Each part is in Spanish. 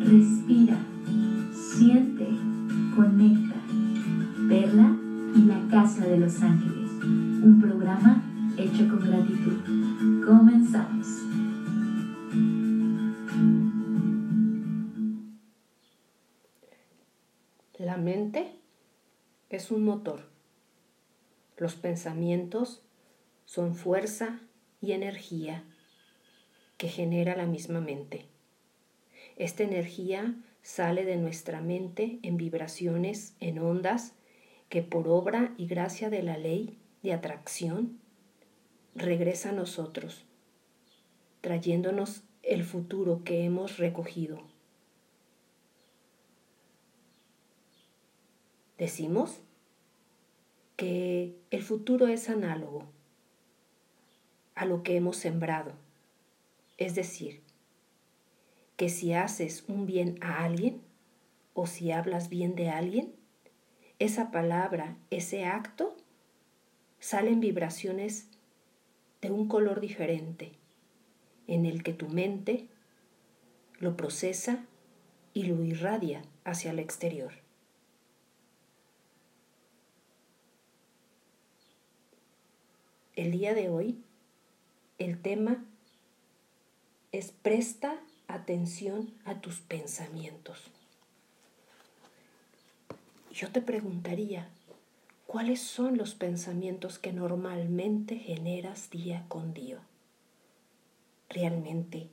Respira, siente, conecta. Perla y la Casa de los Ángeles. Un programa hecho con gratitud. Comenzamos. La mente es un motor. Los pensamientos son fuerza y energía que genera la misma mente. Esta energía sale de nuestra mente en vibraciones, en ondas, que por obra y gracia de la ley de atracción regresa a nosotros, trayéndonos el futuro que hemos recogido. Decimos que el futuro es análogo a lo que hemos sembrado. Es decir, que si haces un bien a alguien o si hablas bien de alguien, esa palabra, ese acto, salen vibraciones de un color diferente, en el que tu mente lo procesa y lo irradia hacia el exterior. El día de hoy, el tema es presta atención a tus pensamientos. Yo te preguntaría, ¿cuáles son los pensamientos que normalmente generas día con día? ¿Realmente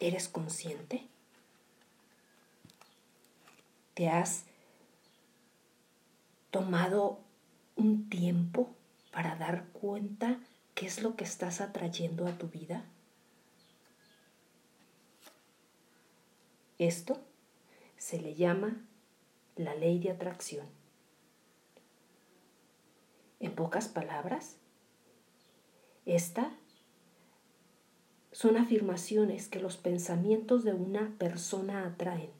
eres consciente? ¿Te has tomado un tiempo para dar cuenta qué es lo que estás atrayendo a tu vida? Esto se le llama la ley de atracción. En pocas palabras, esta son afirmaciones que los pensamientos de una persona atraen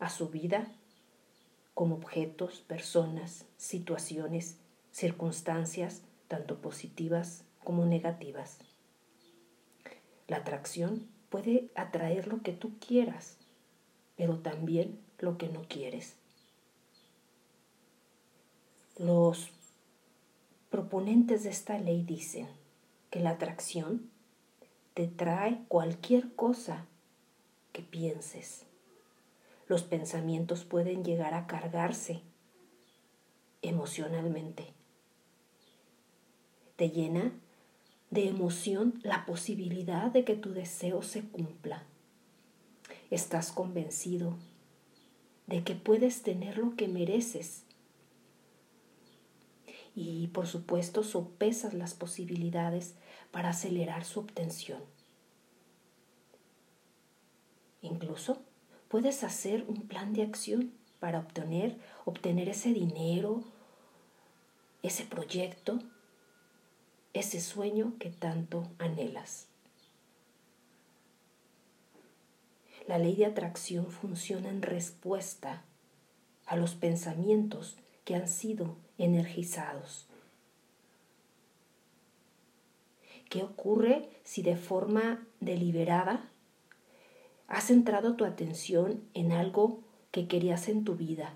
a su vida como objetos, personas, situaciones, circunstancias, tanto positivas como negativas. La atracción puede atraer lo que tú quieras, pero también lo que no quieres. Los proponentes de esta ley dicen que la atracción te trae cualquier cosa que pienses. Los pensamientos pueden llegar a cargarse emocionalmente. Te llena de emoción la posibilidad de que tu deseo se cumpla estás convencido de que puedes tener lo que mereces. Y por supuesto sopesas las posibilidades para acelerar su obtención. Incluso puedes hacer un plan de acción para obtener, obtener ese dinero, ese proyecto, ese sueño que tanto anhelas. La ley de atracción funciona en respuesta a los pensamientos que han sido energizados. ¿Qué ocurre si de forma deliberada has centrado tu atención en algo que querías en tu vida?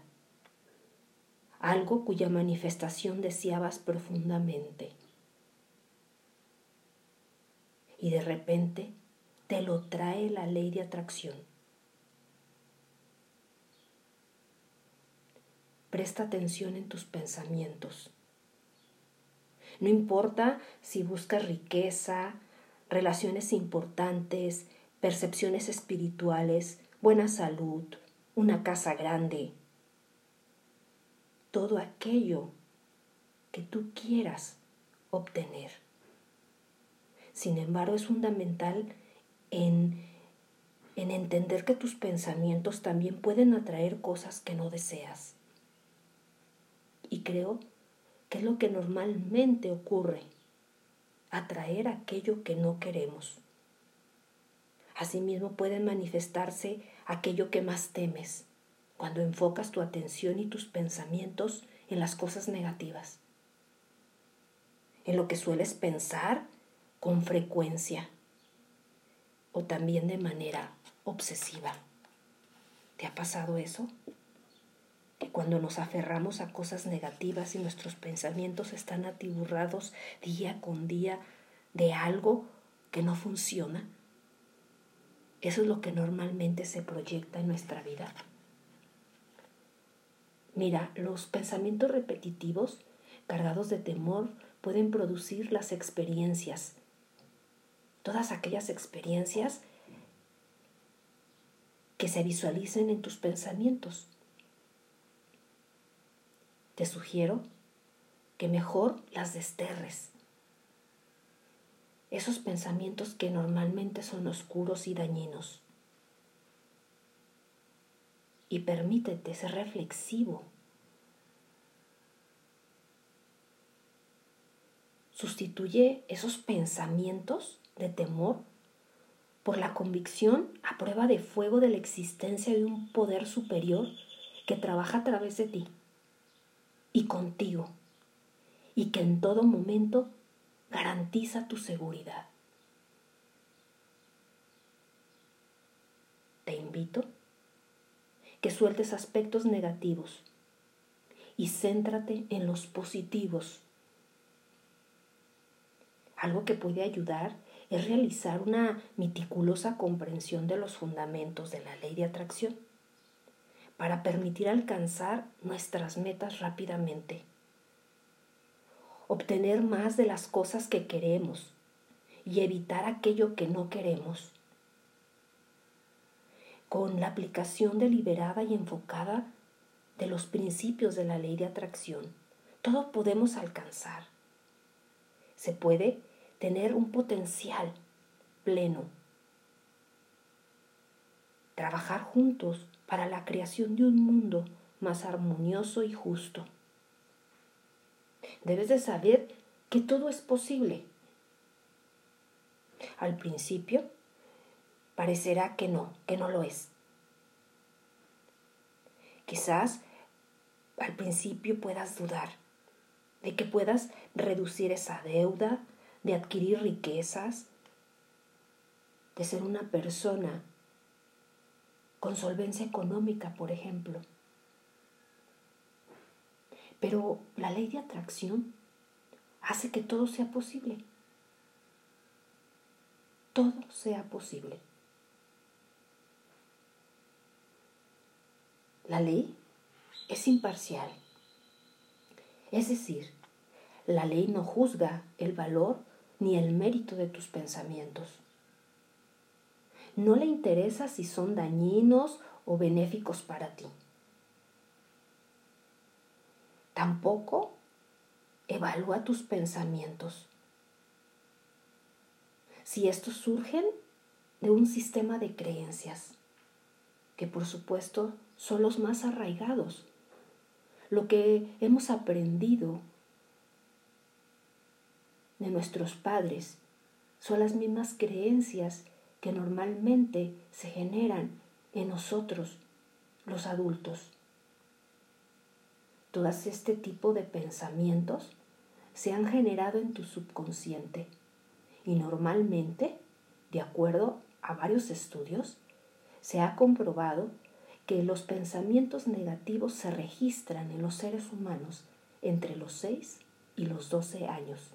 Algo cuya manifestación deseabas profundamente. Y de repente te lo trae la ley de atracción. Presta atención en tus pensamientos. No importa si buscas riqueza, relaciones importantes, percepciones espirituales, buena salud, una casa grande, todo aquello que tú quieras obtener. Sin embargo, es fundamental en, entender que tus pensamientos también pueden atraer cosas que no deseas. Y creo que es lo que normalmente ocurre, atraer aquello que no queremos. Asimismo pueden manifestarse aquello que más temes cuando enfocas tu atención y tus pensamientos en las cosas negativas, en lo que sueles pensar con frecuencia o también de manera obsesiva. ¿Te ha pasado eso? Que cuando nos aferramos a cosas negativas y nuestros pensamientos están atiburrados día con día de algo que no funciona, eso es lo que normalmente se proyecta en nuestra vida. Mira, los pensamientos repetitivos, cargados de temor, pueden producir las experiencias. Todas aquellas experiencias que se visualicen en tus pensamientos. Te sugiero que mejor las desterres. Esos pensamientos que normalmente son oscuros y dañinos. Y permítete ser reflexivo. Sustituye esos pensamientos de temor por la convicción a prueba de fuego de la existencia de un poder superior que trabaja a través de ti y contigo y que en todo momento garantiza tu seguridad. Te invito que sueltes aspectos negativos y céntrate en los positivos. Algo que puede ayudar es realizar una meticulosa comprensión de los fundamentos de la ley de atracción para permitir alcanzar nuestras metas rápidamente, obtener más de las cosas que queremos y evitar aquello que no queremos. Con la aplicación deliberada y enfocada de los principios de la ley de atracción, todo podemos alcanzar. Se puede tener un potencial pleno. Trabajar juntos para la creación de un mundo más armonioso y justo. Debes de saber que todo es posible. Al principio parecerá que no, que no lo es. Quizás al principio puedas dudar de que puedas reducir esa deuda, de adquirir riquezas, de ser una persona con solvencia económica, por ejemplo. Pero la ley de atracción hace que todo sea posible. Todo sea posible. La ley es imparcial. Es decir, la ley no juzga el valor ni el mérito de tus pensamientos. No le interesa si son dañinos o benéficos para ti. Tampoco evalúa tus pensamientos. Si estos surgen de un sistema de creencias, que por supuesto son los más arraigados, lo que hemos aprendido de nuestros padres son las mismas creencias que normalmente se generan en nosotros, los adultos. Todas este tipo de pensamientos se han generado en tu subconsciente y normalmente, de acuerdo a varios estudios, se ha comprobado que los pensamientos negativos se registran en los seres humanos entre los 6 y los 12 años.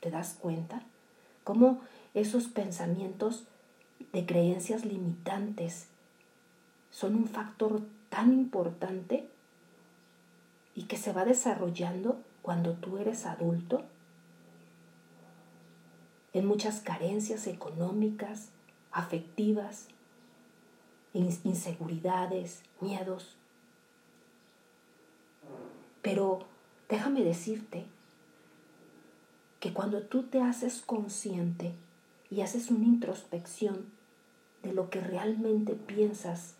¿Te das cuenta? Cómo esos pensamientos de creencias limitantes son un factor tan importante y que se va desarrollando cuando tú eres adulto en muchas carencias económicas, afectivas, inseguridades, miedos. Pero déjame decirte que cuando tú te haces consciente y haces una introspección de lo que realmente piensas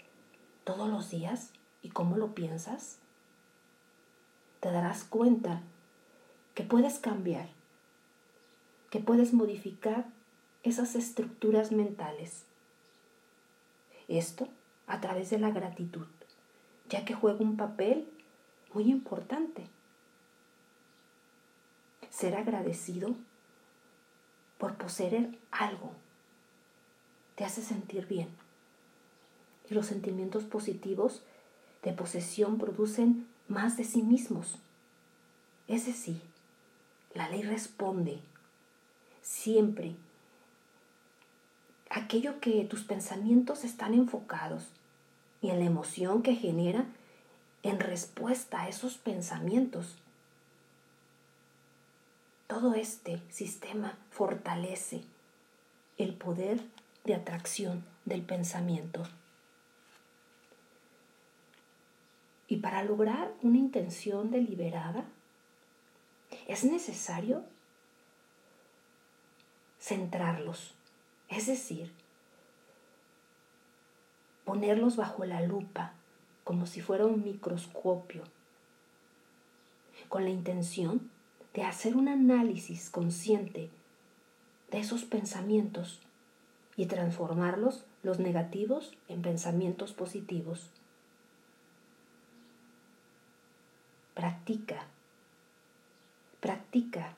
todos los días y cómo lo piensas, te darás cuenta que puedes cambiar, que puedes modificar esas estructuras mentales. Esto a través de la gratitud, ya que juega un papel muy importante ser agradecido por poseer algo. te hace sentir bien. Y los sentimientos positivos de posesión producen más de sí mismos. Es decir, la ley responde siempre aquello que tus pensamientos están enfocados y en la emoción que genera en respuesta a esos pensamientos. Todo este sistema fortalece el poder de atracción del pensamiento. Y para lograr una intención deliberada, es necesario centrarlos, es decir, ponerlos bajo la lupa como si fuera un microscopio, con la intención de hacer un análisis consciente de esos pensamientos y transformarlos, los negativos, en pensamientos positivos. Practica, practica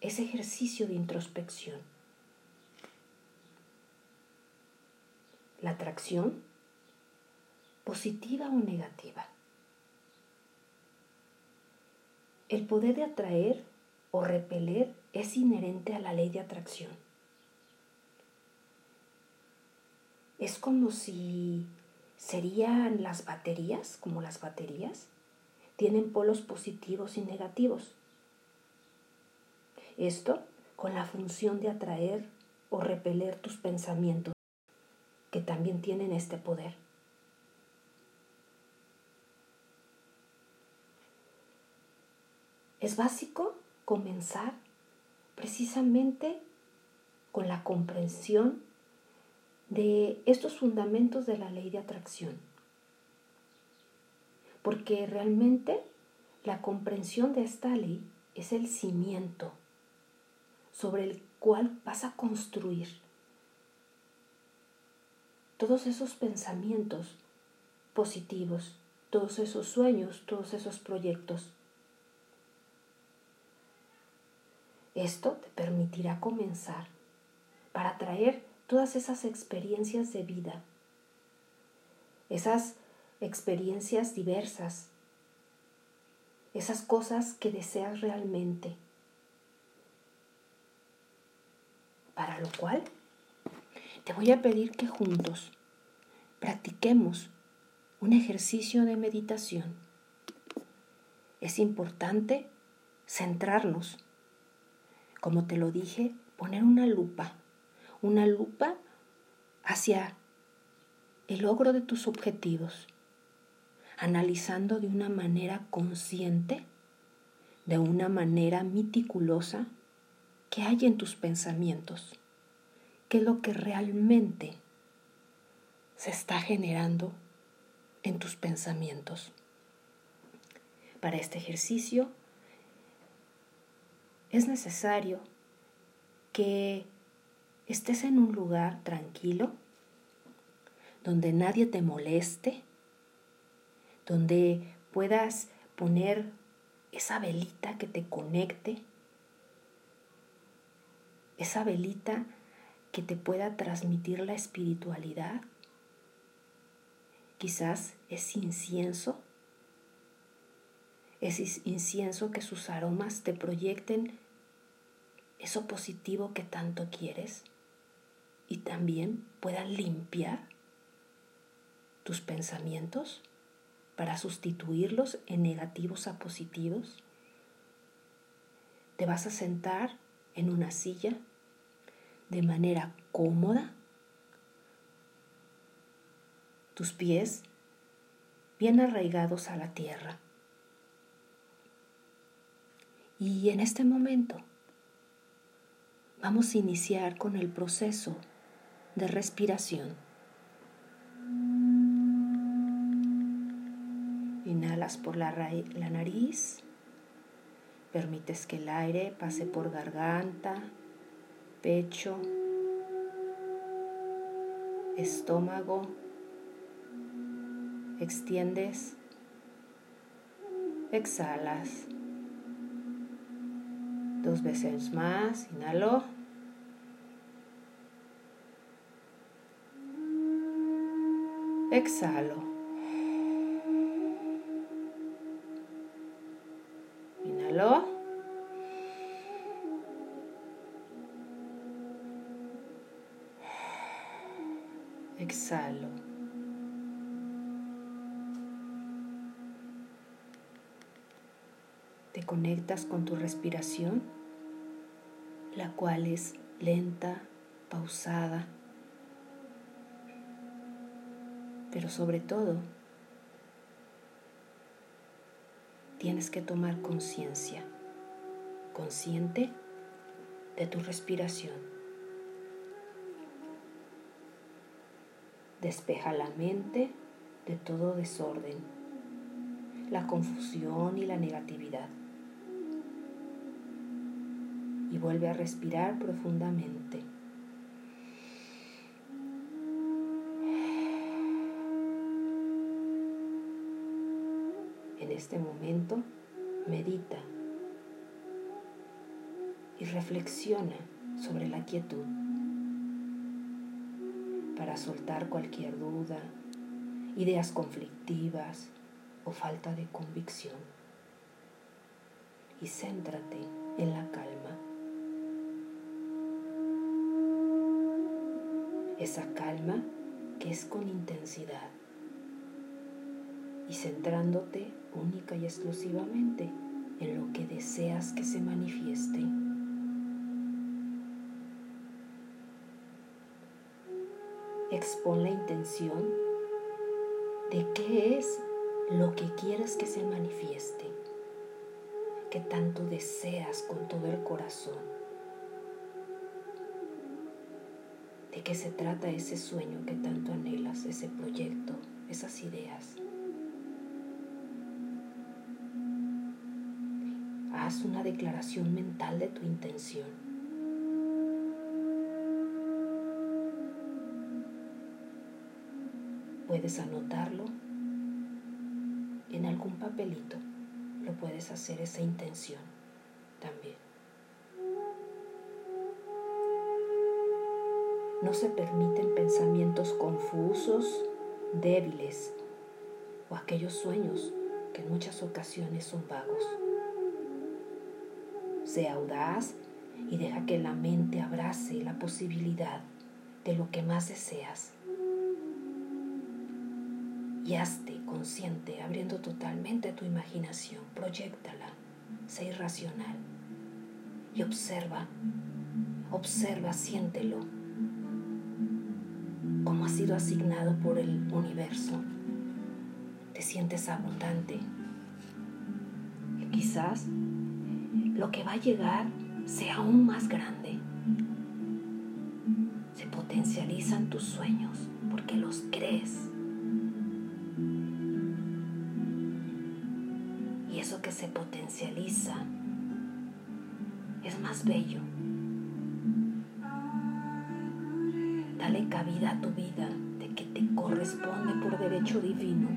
ese ejercicio de introspección. La atracción, positiva o negativa. El poder de atraer o repeler es inherente a la ley de atracción. Es como si serían las baterías, como las baterías, tienen polos positivos y negativos. Esto con la función de atraer o repeler tus pensamientos, que también tienen este poder. Es básico comenzar precisamente con la comprensión de estos fundamentos de la ley de atracción. Porque realmente la comprensión de esta ley es el cimiento sobre el cual vas a construir todos esos pensamientos positivos, todos esos sueños, todos esos proyectos. Esto te permitirá comenzar para traer todas esas experiencias de vida, esas experiencias diversas, esas cosas que deseas realmente. Para lo cual, te voy a pedir que juntos practiquemos un ejercicio de meditación. Es importante centrarnos, como te lo dije, poner una lupa, una lupa hacia el logro de tus objetivos, analizando de una manera consciente, de una manera meticulosa, qué hay en tus pensamientos, qué es lo que realmente se está generando en tus pensamientos. Para este ejercicio es necesario que estés en un lugar tranquilo, donde nadie te moleste, donde puedas poner esa velita que te conecte esa velita que te pueda transmitir la espiritualidad. Quizás es incienso, es incienso que sus aromas te proyecten eso positivo que tanto quieres y también puedan limpiar tus pensamientos para sustituirlos en negativos a positivos. Te vas a sentar en una silla de manera cómoda, tus pies bien arraigados a la tierra. Y en este momento vamos a iniciar con el proceso de respiración. Inhalas por la, nariz, permites que el aire pase por garganta, pecho, estómago, extiendes, exhalas. Dos veces más, inhalo. Exhalo. Inhalo. Exhalo. Conectas con tu respiración, la cual es lenta, pausada, pero sobre todo tienes que tomar conciencia, consciente de tu respiración. Despeja la mente de todo desorden, la confusión y la negatividad. Vuelve a respirar profundamente. En este momento, medita y reflexiona sobre la quietud para soltar cualquier duda, ideas conflictivas o falta de convicción. Y céntrate en la calma. Esa calma que es con intensidad y centrándote única y exclusivamente en lo que deseas que se manifieste. Expon la intención de qué es lo que quieres que se manifieste, que tanto deseas con todo el corazón. ¿De qué se trata ese sueño que tanto anhelas, ese proyecto, esas ideas? haz una declaración mental de tu intención. Puedes anotarlo en algún papelito. Lo puedes hacer esa intención también. No se permiten pensamientos confusos, débiles o aquellos sueños que en muchas ocasiones son vagos. Sea audaz y deja que la mente abrace la posibilidad de lo que más deseas. Y hazte consciente abriendo totalmente tu imaginación. Proyectala, sé irracional y observa, observa, siéntelo como ha sido asignado por el universo. Te sientes abundante. Y quizás lo que va a llegar sea aún más grande. Se potencializan tus sueños porque los crees. Y eso que se potencializa es más bello. Cabida a tu vida de que te corresponde por derecho divino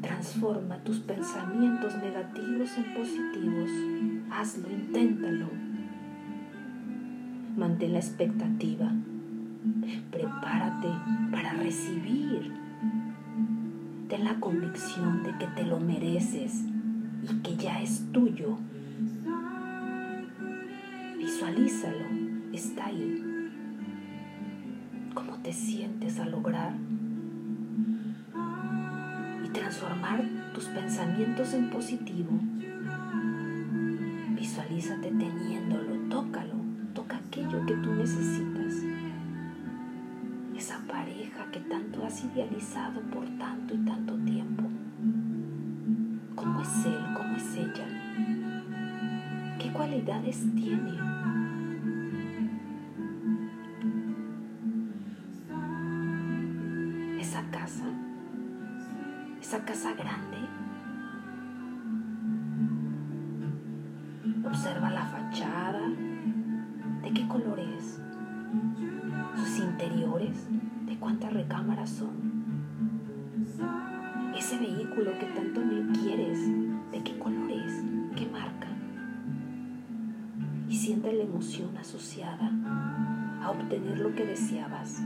Transforma tus pensamientos negativos en positivos. Hazlo, inténtalo. Mantén la expectativa. Prepárate para recibir. Ten la convicción de que te lo mereces y que ya es tuyo. Visualízalo, está ahí. ¿Cómo te sientes al lograr transformar tus pensamientos en positivo. Visualízate teniéndolo, tócalo, toca aquello que tú necesitas. Esa pareja que tanto has idealizado por tanto y tanto tiempo. ¿Cómo es él? ¿Cómo es ella? ¿Qué cualidades tiene? Esa casa grande. Observa la fachada, de qué color es, sus interiores, de cuántas recámaras son. Ese vehículo que tanto me quieres, de qué color es, qué marca. Y siente la emoción asociada a obtener lo que deseabas.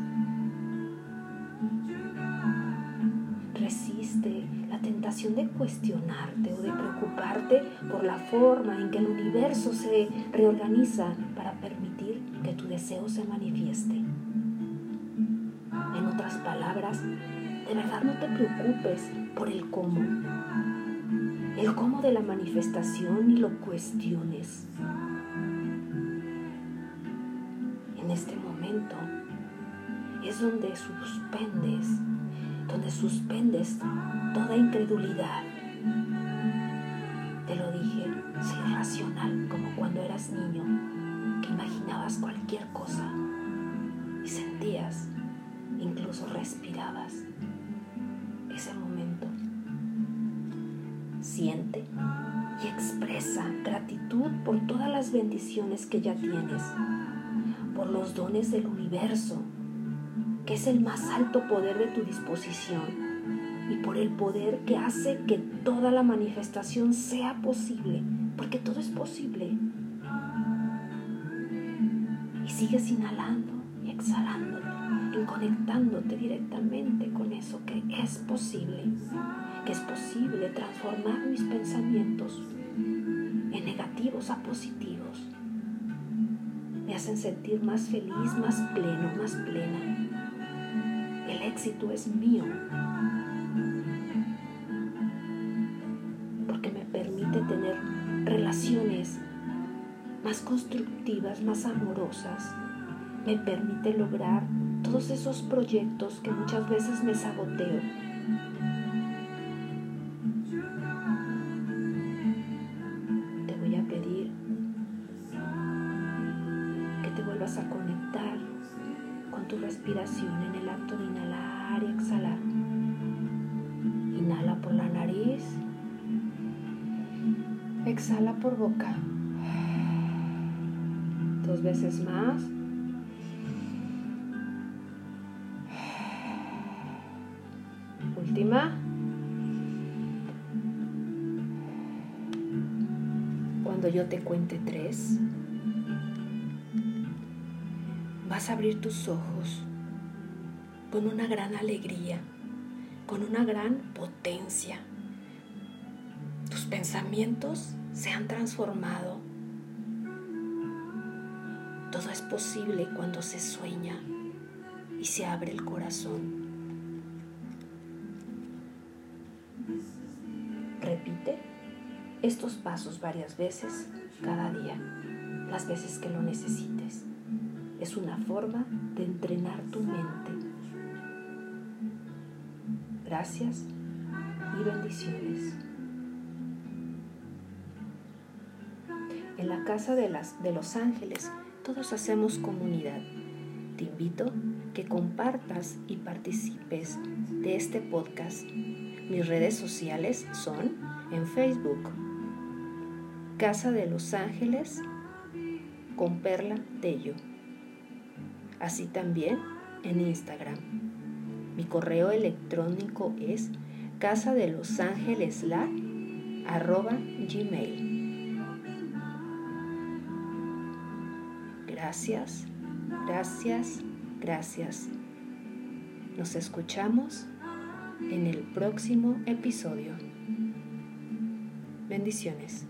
Tentación de cuestionarte o de preocuparte por la forma en que el universo se reorganiza para permitir que tu deseo se manifieste. En otras palabras, de verdad no te preocupes por el cómo. El cómo de la manifestación y lo cuestiones. En este momento es donde suspendes donde suspendes toda incredulidad. Te lo dije, sé racional como cuando eras niño, que imaginabas cualquier cosa y sentías, incluso respirabas ese momento. Siente y expresa gratitud por todas las bendiciones que ya tienes, por los dones del universo que es el más alto poder de tu disposición y por el poder que hace que toda la manifestación sea posible, porque todo es posible. Y sigues inhalando y exhalando y conectándote directamente con eso que es posible, que es posible transformar mis pensamientos en negativos a positivos. Me hacen sentir más feliz, más pleno, más plena éxito es mío. Porque me permite tener relaciones más constructivas, más amorosas. Me permite lograr todos esos proyectos que muchas veces me saboteo. Exhala por boca. Dos veces más. Última. Cuando yo te cuente tres, vas a abrir tus ojos con una gran alegría, con una gran potencia. Pensamientos se han transformado. Todo es posible cuando se sueña y se abre el corazón. Repite estos pasos varias veces cada día, las veces que lo necesites es una forma de entrenar tu mente. Gracias y bendiciones. En la casa de, los ángeles todos hacemos comunidad. Te invito que compartas y participes de este podcast. Mis redes sociales son en Facebook, Casa de los Ángeles con Perla Tello así también en Instagram. Mi correo electrónico es casa de los ángeles la arroba gmail. Gracias, gracias, gracias. Nos escuchamos en el próximo episodio. Bendiciones.